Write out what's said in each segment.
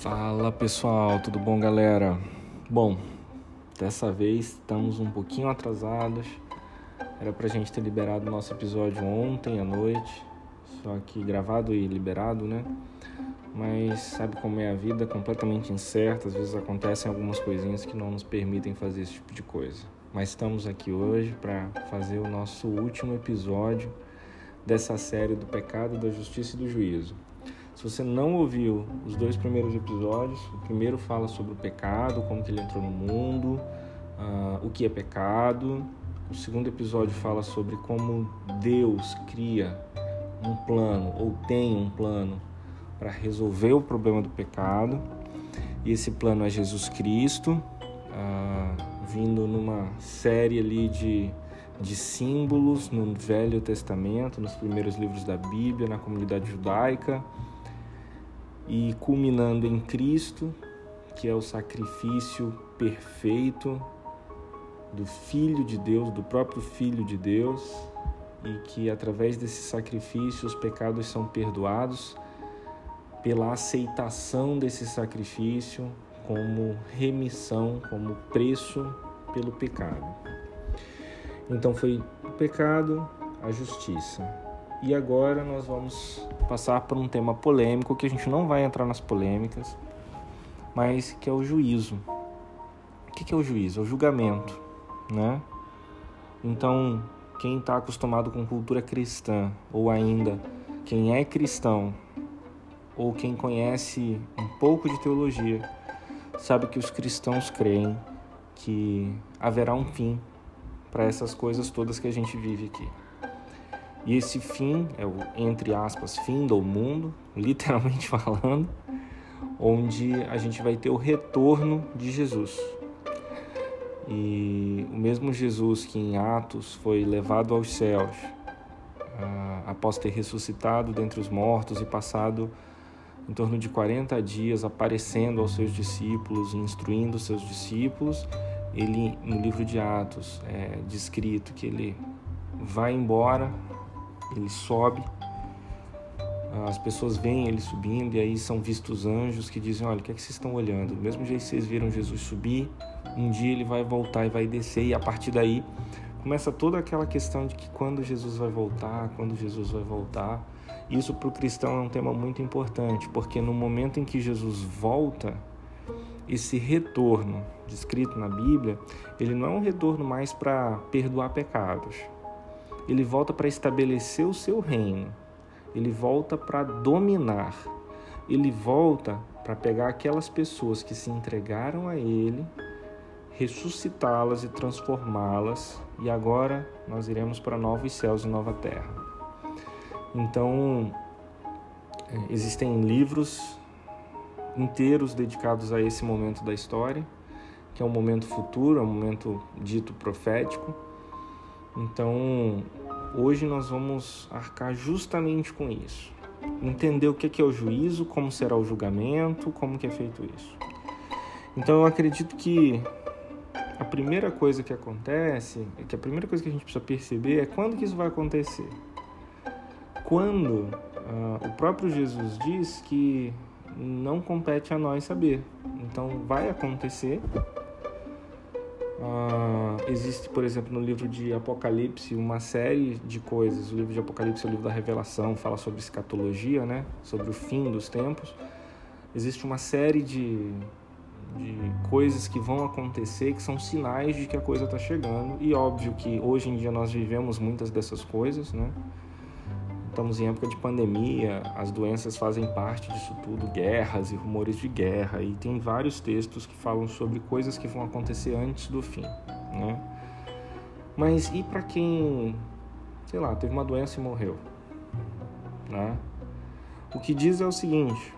Fala pessoal, tudo bom galera? Bom, dessa vez estamos um pouquinho atrasados. Era pra gente ter liberado o nosso episódio ontem à noite, só que gravado e liberado, né? Mas sabe como é a vida, completamente incerta, às vezes acontecem algumas coisinhas que não nos permitem fazer esse tipo de coisa. Mas estamos aqui hoje para fazer o nosso último episódio dessa série do pecado, da justiça e do juízo. Se você não ouviu os dois primeiros episódios, o primeiro fala sobre o pecado, como que ele entrou no mundo, uh, o que é pecado. O segundo episódio fala sobre como Deus cria um plano ou tem um plano para resolver o problema do pecado. E esse plano é Jesus Cristo, uh, vindo numa série ali de, de símbolos no Velho Testamento, nos primeiros livros da Bíblia, na comunidade judaica e culminando em Cristo, que é o sacrifício perfeito do Filho de Deus, do próprio Filho de Deus, e que através desse sacrifício os pecados são perdoados pela aceitação desse sacrifício como remissão, como preço pelo pecado. Então foi o pecado, a justiça. E agora nós vamos passar por um tema polêmico que a gente não vai entrar nas polêmicas, mas que é o juízo. O que é o juízo? É o julgamento, né? Então, quem está acostumado com cultura cristã, ou ainda quem é cristão, ou quem conhece um pouco de teologia, sabe que os cristãos creem que haverá um fim para essas coisas todas que a gente vive aqui. E esse fim é o, entre aspas, fim do mundo, literalmente falando, onde a gente vai ter o retorno de Jesus. E o mesmo Jesus que em Atos foi levado aos céus, ah, após ter ressuscitado dentre os mortos e passado em torno de 40 dias aparecendo aos seus discípulos instruindo seus discípulos, ele no livro de Atos é descrito que ele vai embora ele sobe, as pessoas veem ele subindo e aí são vistos anjos que dizem: Olha, o que é que vocês estão olhando? Do mesmo jeito que vocês viram Jesus subir, um dia ele vai voltar e vai descer, e a partir daí começa toda aquela questão de que quando Jesus vai voltar, quando Jesus vai voltar. Isso para o cristão é um tema muito importante, porque no momento em que Jesus volta, esse retorno descrito na Bíblia, ele não é um retorno mais para perdoar pecados ele volta para estabelecer o seu reino, ele volta para dominar, ele volta para pegar aquelas pessoas que se entregaram a ele, ressuscitá-las e transformá-las, e agora nós iremos para novos céus e nova terra. Então, é, existem livros inteiros dedicados a esse momento da história, que é um momento futuro, é um momento dito profético. Então, Hoje nós vamos arcar justamente com isso. Entender o que é o juízo, como será o julgamento, como que é feito isso. Então eu acredito que a primeira coisa que acontece, é que a primeira coisa que a gente precisa perceber é quando que isso vai acontecer. Quando uh, o próprio Jesus diz que não compete a nós saber. Então vai acontecer Uh, existe, por exemplo, no livro de Apocalipse uma série de coisas. O livro de Apocalipse é o livro da Revelação, fala sobre escatologia, né? sobre o fim dos tempos. Existe uma série de, de coisas que vão acontecer que são sinais de que a coisa está chegando. E óbvio que hoje em dia nós vivemos muitas dessas coisas, né? Estamos em época de pandemia, as doenças fazem parte disso tudo, guerras e rumores de guerra, e tem vários textos que falam sobre coisas que vão acontecer antes do fim, né? Mas e para quem, sei lá, teve uma doença e morreu, né? O que diz é o seguinte: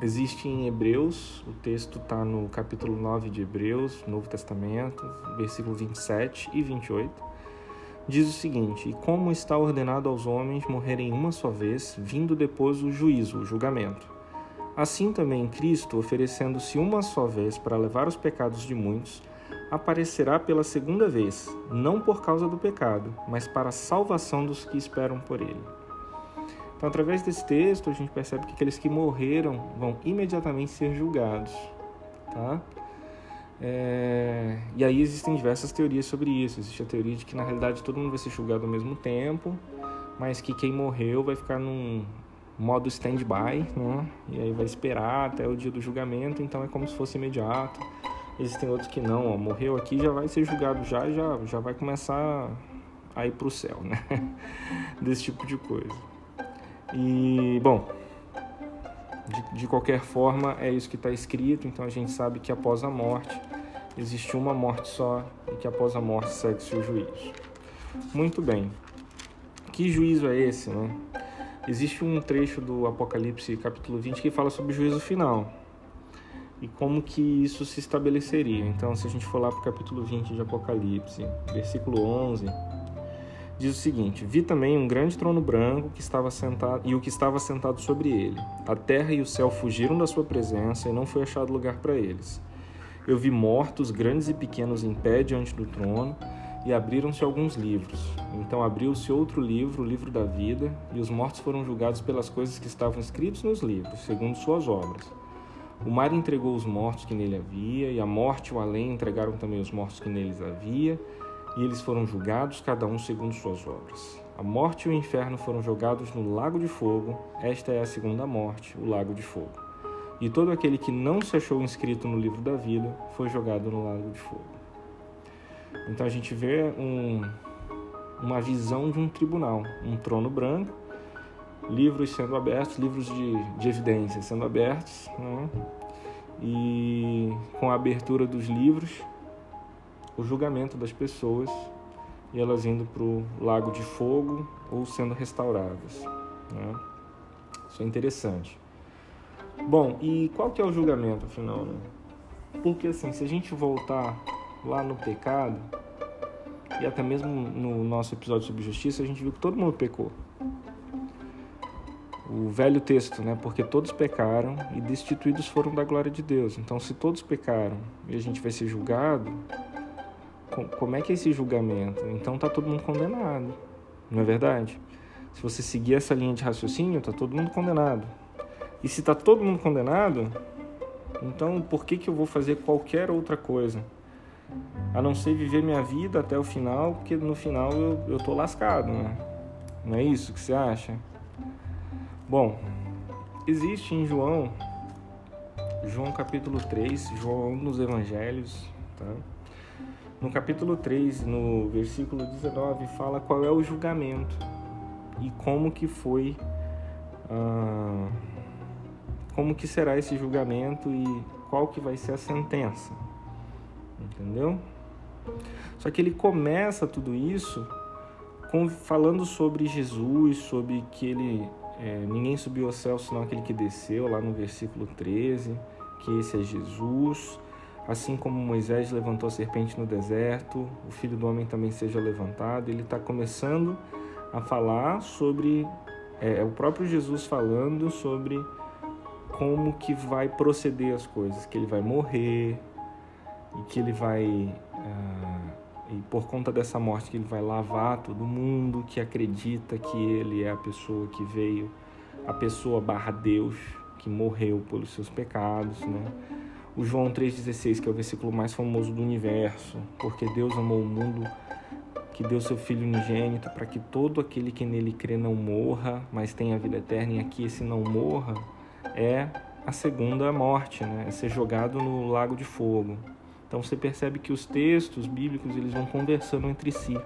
existe em Hebreus, o texto está no capítulo 9 de Hebreus, Novo Testamento, versículo 27 e 28 diz o seguinte: E como está ordenado aos homens morrerem uma só vez, vindo depois o juízo, o julgamento. Assim também Cristo, oferecendo-se uma só vez para levar os pecados de muitos, aparecerá pela segunda vez, não por causa do pecado, mas para a salvação dos que esperam por ele. Então, através desse texto, a gente percebe que aqueles que morreram vão imediatamente ser julgados, tá? É... E aí existem diversas teorias sobre isso. Existe a teoria de que na realidade todo mundo vai ser julgado ao mesmo tempo, mas que quem morreu vai ficar num modo stand-by, né? E aí vai esperar até o dia do julgamento, então é como se fosse imediato. Existem outros que não, ó, morreu aqui já vai ser julgado já, já já vai começar a ir pro céu, né? Desse tipo de coisa. E, bom, de, de qualquer forma, é isso que está escrito, então a gente sabe que após a morte existe uma morte só e que após a morte segue-se o juízo. Muito bem. Que juízo é esse, né? Existe um trecho do Apocalipse, capítulo 20, que fala sobre o juízo final e como que isso se estabeleceria. Então, se a gente for lá para o capítulo 20 de Apocalipse, versículo 11, diz o seguinte: Vi também um grande trono branco que estava sentado e o que estava sentado sobre ele. A terra e o céu fugiram da sua presença e não foi achado lugar para eles. Eu vi mortos, grandes e pequenos, em pé diante do trono, e abriram-se alguns livros. Então abriu-se outro livro, o livro da vida, e os mortos foram julgados pelas coisas que estavam escritas nos livros, segundo suas obras. O mar entregou os mortos que nele havia, e a morte e o além entregaram também os mortos que neles havia, e eles foram julgados, cada um segundo suas obras. A morte e o inferno foram jogados no lago de fogo, esta é a segunda morte, o lago de fogo. E todo aquele que não se achou inscrito no livro da vida foi jogado no lago de fogo. Então a gente vê um, uma visão de um tribunal, um trono branco, livros sendo abertos, livros de, de evidências sendo abertos, né? e com a abertura dos livros, o julgamento das pessoas e elas indo para o lago de fogo ou sendo restauradas. Né? Isso é interessante. Bom, e qual que é o julgamento afinal? Né? Porque assim, se a gente voltar lá no pecado, e até mesmo no nosso episódio sobre justiça, a gente viu que todo mundo pecou. O velho texto, né? Porque todos pecaram e destituídos foram da glória de Deus. Então, se todos pecaram e a gente vai ser julgado, como é que é esse julgamento? Então tá todo mundo condenado, não é verdade? Se você seguir essa linha de raciocínio, tá todo mundo condenado. E se tá todo mundo condenado, então por que, que eu vou fazer qualquer outra coisa? A não ser viver minha vida até o final, porque no final eu, eu tô lascado, né? Não é isso que você acha? Bom, existe em João, João capítulo 3, João nos evangelhos, tá? No capítulo 3, no versículo 19, fala qual é o julgamento e como que foi, ah, como que será esse julgamento e qual que vai ser a sentença, entendeu? Só que ele começa tudo isso com, falando sobre Jesus, sobre que ele é, ninguém subiu ao céu senão aquele que desceu, lá no versículo 13, que esse é Jesus Assim como Moisés levantou a serpente no deserto, o filho do homem também seja levantado. Ele está começando a falar sobre. É, é, o próprio Jesus falando sobre como que vai proceder as coisas, que ele vai morrer e que ele vai. Ah, e por conta dessa morte que ele vai lavar todo mundo que acredita que ele é a pessoa que veio, a pessoa barra Deus que morreu pelos seus pecados, né? O João 3,16, que é o versículo mais famoso do universo, porque Deus amou o mundo que deu seu Filho unigênito para que todo aquele que nele crê não morra, mas tenha vida eterna, e aqui esse não morra é a segunda morte, né? é ser jogado no lago de fogo. Então você percebe que os textos bíblicos eles vão conversando entre si.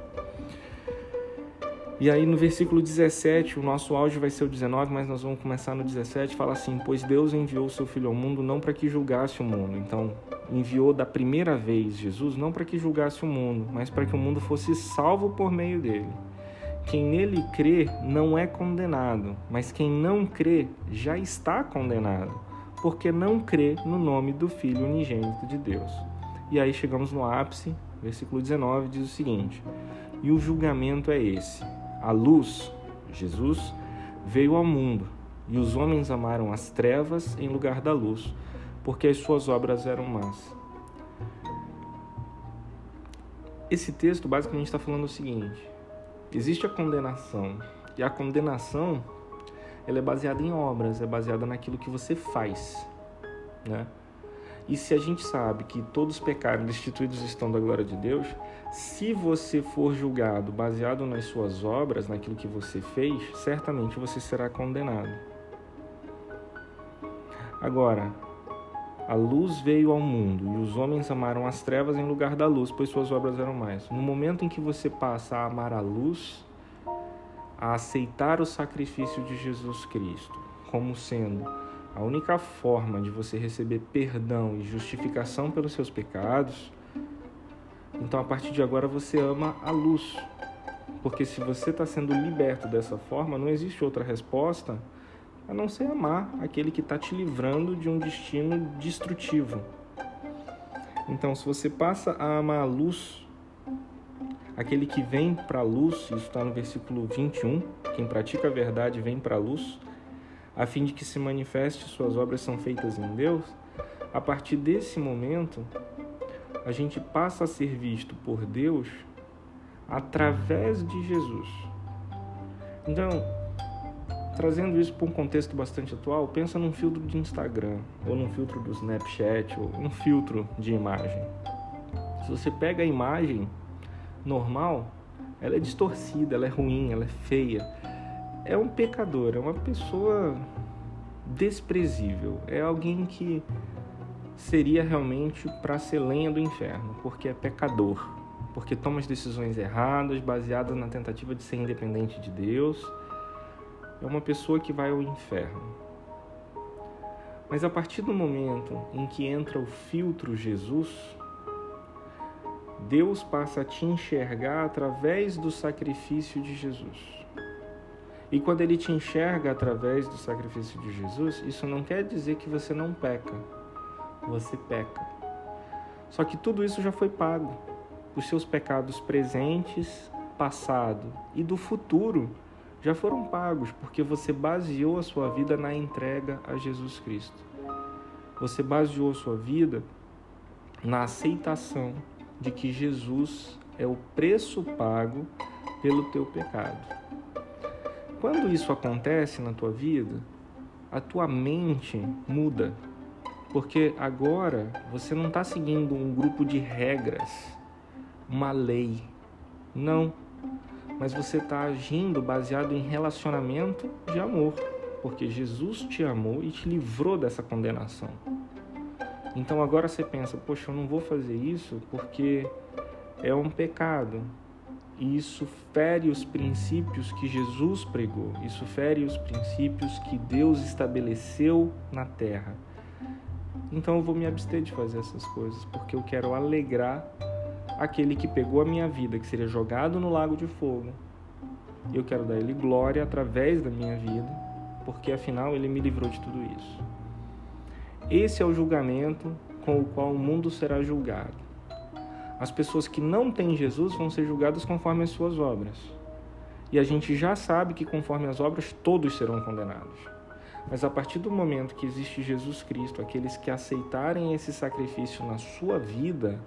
E aí no versículo 17, o nosso áudio vai ser o 19, mas nós vamos começar no 17, fala assim: "Pois Deus enviou o seu filho ao mundo não para que julgasse o mundo". Então, enviou da primeira vez Jesus não para que julgasse o mundo, mas para que o mundo fosse salvo por meio dele. Quem nele crê não é condenado, mas quem não crê já está condenado, porque não crê no nome do Filho unigênito de Deus. E aí chegamos no ápice, versículo 19 diz o seguinte: E o julgamento é esse a luz, Jesus, veio ao mundo e os homens amaram as trevas em lugar da luz, porque as suas obras eram más. Esse texto basicamente está falando o seguinte: existe a condenação, e a condenação ela é baseada em obras, é baseada naquilo que você faz, né? E se a gente sabe que todos pecaram, destituídos estão da glória de Deus, se você for julgado baseado nas suas obras, naquilo que você fez, certamente você será condenado. Agora, a luz veio ao mundo e os homens amaram as trevas em lugar da luz, pois suas obras eram mais. No momento em que você passa a amar a luz, a aceitar o sacrifício de Jesus Cristo como sendo a única forma de você receber perdão e justificação pelos seus pecados, então a partir de agora você ama a luz. Porque se você está sendo liberto dessa forma, não existe outra resposta a não ser amar aquele que está te livrando de um destino destrutivo. Então, se você passa a amar a luz, aquele que vem para a luz, isso está no versículo 21, quem pratica a verdade vem para a luz, a fim de que se manifeste suas obras são feitas em Deus, a partir desse momento, a gente passa a ser visto por Deus através de Jesus. Então, trazendo isso para um contexto bastante atual, pensa num filtro de Instagram, ou num filtro do Snapchat, ou um filtro de imagem. Se você pega a imagem normal, ela é distorcida, ela é ruim, ela é feia é um pecador, é uma pessoa desprezível, é alguém que seria realmente para ser lenha do inferno, porque é pecador, porque toma as decisões erradas, baseadas na tentativa de ser independente de Deus. É uma pessoa que vai ao inferno. Mas a partir do momento em que entra o filtro Jesus, Deus passa a te enxergar através do sacrifício de Jesus. E quando ele te enxerga através do sacrifício de Jesus, isso não quer dizer que você não peca. Você peca. Só que tudo isso já foi pago. Os seus pecados presentes, passado e do futuro já foram pagos, porque você baseou a sua vida na entrega a Jesus Cristo. Você baseou a sua vida na aceitação de que Jesus é o preço pago pelo teu pecado. Quando isso acontece na tua vida, a tua mente muda, porque agora você não está seguindo um grupo de regras, uma lei. Não. Mas você está agindo baseado em relacionamento de amor, porque Jesus te amou e te livrou dessa condenação. Então agora você pensa, poxa, eu não vou fazer isso porque é um pecado. E isso fere os princípios que Jesus pregou, isso fere os princípios que Deus estabeleceu na terra. Então eu vou me abster de fazer essas coisas, porque eu quero alegrar aquele que pegou a minha vida, que seria jogado no lago de fogo. Eu quero dar ele glória através da minha vida, porque afinal ele me livrou de tudo isso. Esse é o julgamento com o qual o mundo será julgado. As pessoas que não têm Jesus vão ser julgadas conforme as suas obras. E a gente já sabe que conforme as obras todos serão condenados. Mas a partir do momento que existe Jesus Cristo, aqueles que aceitarem esse sacrifício na sua vida,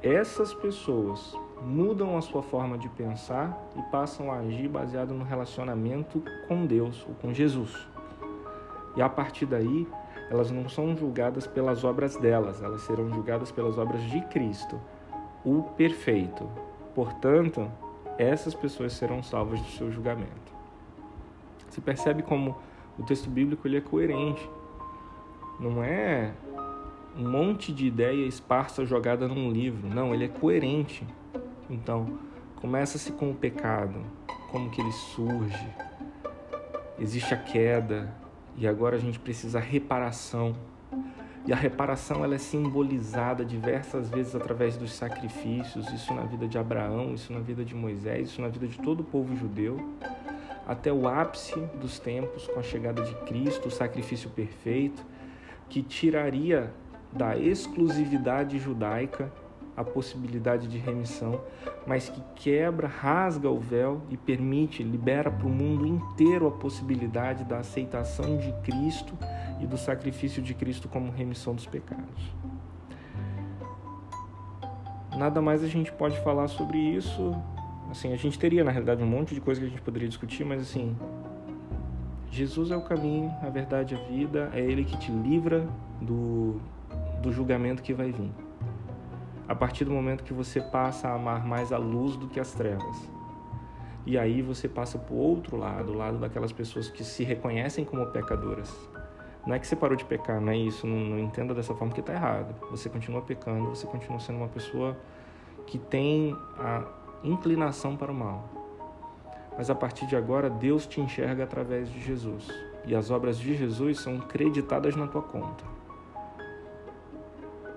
essas pessoas mudam a sua forma de pensar e passam a agir baseado no relacionamento com Deus ou com Jesus. E a partir daí, elas não são julgadas pelas obras delas, elas serão julgadas pelas obras de Cristo, o perfeito. Portanto, essas pessoas serão salvas do seu julgamento. Você percebe como o texto bíblico ele é coerente. Não é um monte de ideia esparsa jogada num livro. Não, ele é coerente. Então, começa-se com o pecado, como que ele surge. Existe a queda, e agora a gente precisa reparação. E a reparação ela é simbolizada diversas vezes através dos sacrifícios, isso na vida de Abraão, isso na vida de Moisés, isso na vida de todo o povo judeu, até o ápice dos tempos com a chegada de Cristo, o sacrifício perfeito, que tiraria da exclusividade judaica a possibilidade de remissão, mas que quebra, rasga o véu e permite, libera para o mundo inteiro a possibilidade da aceitação de Cristo e do sacrifício de Cristo como remissão dos pecados. Nada mais a gente pode falar sobre isso. Assim, a gente teria na realidade um monte de coisa que a gente poderia discutir, mas assim, Jesus é o caminho, a verdade a vida, é Ele que te livra do, do julgamento que vai vir. A partir do momento que você passa a amar mais a luz do que as trevas. E aí você passa para o outro lado, o lado daquelas pessoas que se reconhecem como pecadoras. Não é que você parou de pecar, não é isso, não, não entenda dessa forma que está errado. Você continua pecando, você continua sendo uma pessoa que tem a inclinação para o mal. Mas a partir de agora, Deus te enxerga através de Jesus. E as obras de Jesus são creditadas na tua conta.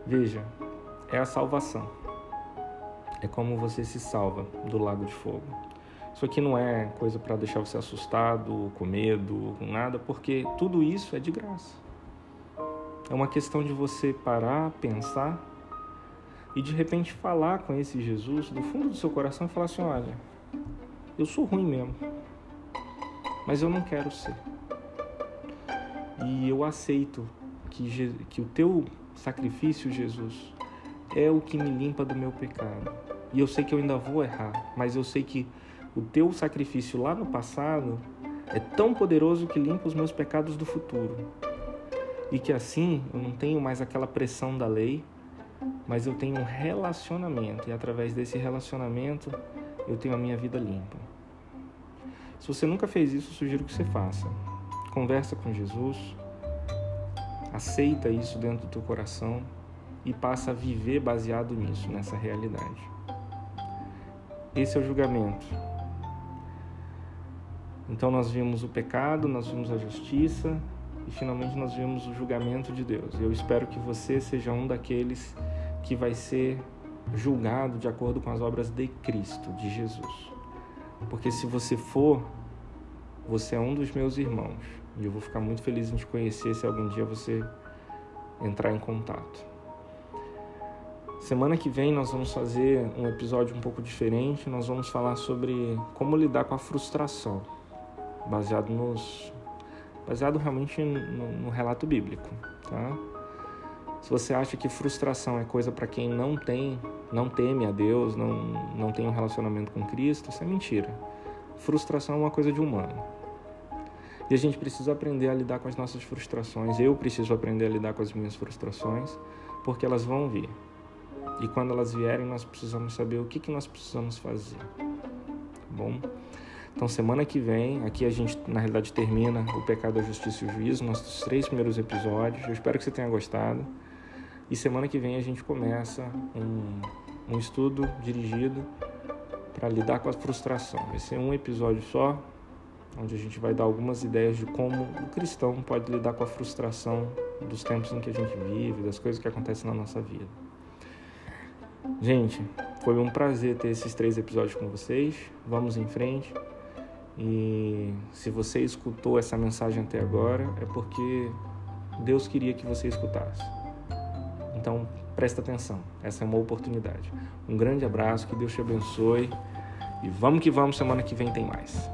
Veja, é a salvação. É como você se salva do lago de fogo. Isso aqui não é coisa para deixar você assustado, com medo, com nada, porque tudo isso é de graça. É uma questão de você parar, pensar e de repente falar com esse Jesus do fundo do seu coração e falar assim: olha, eu sou ruim mesmo, mas eu não quero ser. E eu aceito que, que o teu sacrifício, Jesus, é o que me limpa do meu pecado. E eu sei que eu ainda vou errar, mas eu sei que o teu sacrifício lá no passado é tão poderoso que limpa os meus pecados do futuro. E que assim eu não tenho mais aquela pressão da lei, mas eu tenho um relacionamento e através desse relacionamento eu tenho a minha vida limpa. Se você nunca fez isso, sugiro que você faça. Conversa com Jesus, aceita isso dentro do teu coração e passa a viver baseado nisso, nessa realidade. Esse é o julgamento. Então nós vimos o pecado, nós vimos a justiça e finalmente nós vimos o julgamento de Deus. Eu espero que você seja um daqueles que vai ser julgado de acordo com as obras de Cristo, de Jesus. Porque se você for, você é um dos meus irmãos. E eu vou ficar muito feliz em te conhecer se algum dia você entrar em contato. Semana que vem nós vamos fazer um episódio um pouco diferente. Nós vamos falar sobre como lidar com a frustração, baseado nos baseado realmente no, no relato bíblico, tá? Se você acha que frustração é coisa para quem não tem, não teme a Deus, não, não tem um relacionamento com Cristo, isso é mentira. Frustração é uma coisa de humano. E a gente precisa aprender a lidar com as nossas frustrações. Eu preciso aprender a lidar com as minhas frustrações, porque elas vão vir. E quando elas vierem, nós precisamos saber o que, que nós precisamos fazer. Tá bom? Então, semana que vem, aqui a gente, na realidade, termina o Pecado, a Justiça e o Juízo, nossos três primeiros episódios. Eu espero que você tenha gostado. E semana que vem a gente começa um, um estudo dirigido para lidar com a frustração. Vai ser um episódio só, onde a gente vai dar algumas ideias de como o cristão pode lidar com a frustração dos tempos em que a gente vive, das coisas que acontecem na nossa vida. Gente, foi um prazer ter esses três episódios com vocês. Vamos em frente. E se você escutou essa mensagem até agora, é porque Deus queria que você escutasse. Então, presta atenção, essa é uma oportunidade. Um grande abraço, que Deus te abençoe e vamos que vamos, semana que vem tem mais.